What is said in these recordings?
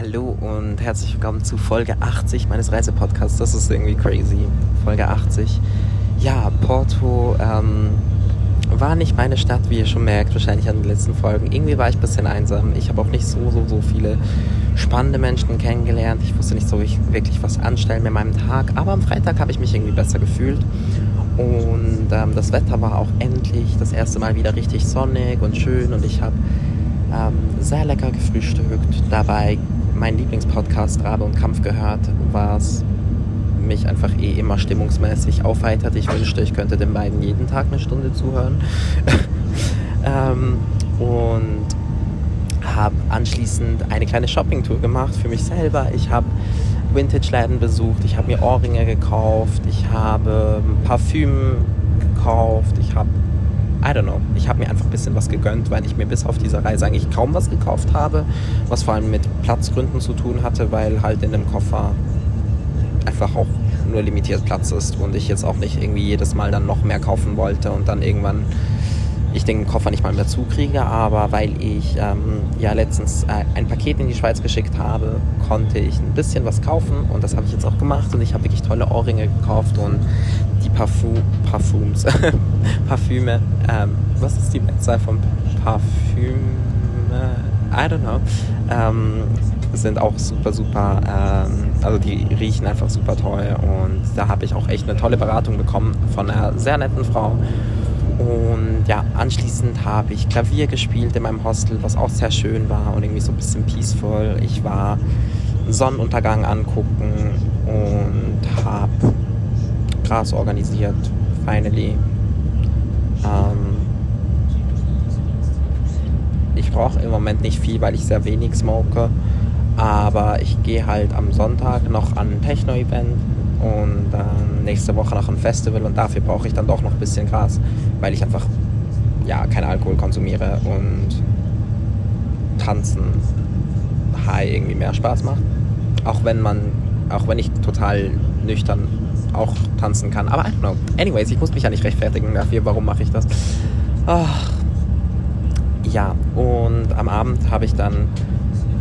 Hallo und herzlich willkommen zu Folge 80 meines Reisepodcasts. Das ist irgendwie crazy. Folge 80. Ja, Porto ähm, war nicht meine Stadt, wie ihr schon merkt, wahrscheinlich an den letzten Folgen. Irgendwie war ich ein bisschen einsam. Ich habe auch nicht so, so, so viele spannende Menschen kennengelernt. Ich wusste nicht so wirklich was anstellen mit meinem Tag. Aber am Freitag habe ich mich irgendwie besser gefühlt. Und ähm, das Wetter war auch endlich das erste Mal wieder richtig sonnig und schön. Und ich habe ähm, sehr lecker gefrühstückt. Dabei mein Lieblingspodcast Rabe und Kampf gehört, was mich einfach eh immer stimmungsmäßig aufheitert. Ich wünschte, ich könnte den beiden jeden Tag eine Stunde zuhören. ähm, und habe anschließend eine kleine Shoppingtour gemacht für mich selber. Ich habe Vintage-Läden besucht, ich habe mir Ohrringe gekauft, ich habe Parfüm gekauft, ich habe I don't know. Ich habe mir einfach ein bisschen was gegönnt, weil ich mir bis auf diese Reise eigentlich kaum was gekauft habe, was vor allem mit Platzgründen zu tun hatte, weil halt in dem Koffer einfach auch nur limitiert Platz ist und ich jetzt auch nicht irgendwie jedes Mal dann noch mehr kaufen wollte und dann irgendwann ich den Koffer nicht mal mehr zukriege, aber weil ich ähm, ja letztens äh, ein Paket in die Schweiz geschickt habe, konnte ich ein bisschen was kaufen und das habe ich jetzt auch gemacht und ich habe wirklich tolle Ohrringe gekauft und die Parfum, Parfums, Parfüme, ähm, was ist die Mehrzahl von Parfüm? I don't know. Ähm, sind auch super, super, ähm, also die riechen einfach super toll und da habe ich auch echt eine tolle Beratung bekommen von einer sehr netten Frau und ja, anschließend habe ich Klavier gespielt in meinem Hostel, was auch sehr schön war und irgendwie so ein bisschen peaceful. Ich war Sonnenuntergang angucken und habe Gras organisiert, finally. Ähm ich brauche im Moment nicht viel, weil ich sehr wenig smoke. Aber ich gehe halt am Sonntag noch an ein Techno-Event und ähm, nächste Woche noch ein Festival und dafür brauche ich dann doch noch ein bisschen Gras, weil ich einfach ja keinen Alkohol konsumiere und tanzen high irgendwie mehr Spaß macht. Auch wenn man, auch wenn ich total nüchtern auch tanzen kann. Aber I don't know. Anyways, ich muss mich ja nicht rechtfertigen dafür, warum mache ich das. Ach. Ja, und am Abend habe ich dann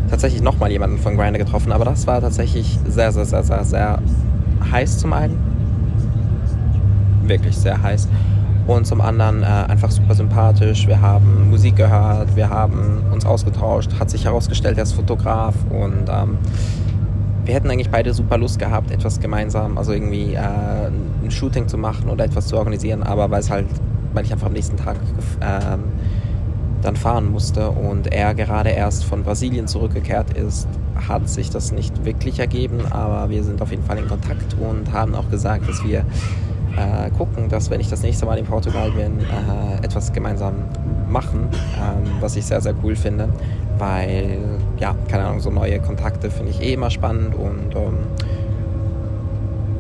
tatsächlich nochmal jemanden von Grinder getroffen, aber das war tatsächlich sehr, sehr, sehr, sehr, sehr heiß zum einen. Wirklich sehr heiß. Und zum anderen äh, einfach super sympathisch. Wir haben Musik gehört, wir haben uns ausgetauscht. Hat sich herausgestellt, er ist Fotograf und ähm, wir hätten eigentlich beide super Lust gehabt, etwas gemeinsam, also irgendwie äh, ein Shooting zu machen oder etwas zu organisieren, aber weil es halt, weil ich einfach am nächsten Tag äh, dann fahren musste und er gerade erst von Brasilien zurückgekehrt ist, hat sich das nicht wirklich ergeben, aber wir sind auf jeden Fall in Kontakt und haben auch gesagt, dass wir äh, gucken, dass wenn ich das nächste Mal in Portugal bin, äh, etwas gemeinsam machen, ähm, was ich sehr, sehr cool finde, weil, ja, keine Ahnung, so neue Kontakte finde ich eh immer spannend und ähm,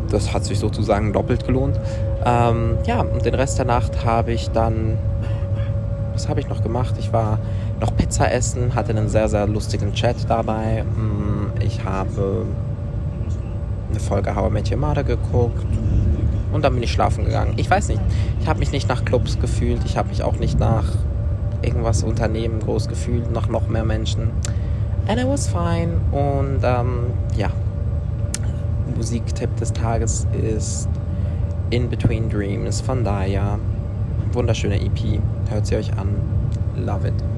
das hat sich sozusagen doppelt gelohnt. Ähm, ja, und den Rest der Nacht habe ich dann was habe ich noch gemacht? Ich war noch Pizza essen, hatte einen sehr, sehr lustigen Chat dabei. Mm, ich habe eine Folge How I Met Your Mother geguckt und dann bin ich schlafen gegangen. Ich weiß nicht, ich habe mich nicht nach Clubs gefühlt, ich habe mich auch nicht nach irgendwas Unternehmen groß gefühlt, nach noch mehr Menschen. And it was fine. Und ähm, ja, Musiktipp des Tages ist In Between Dreams von Daya wunderschöne EP. Hört sie euch an. Love it.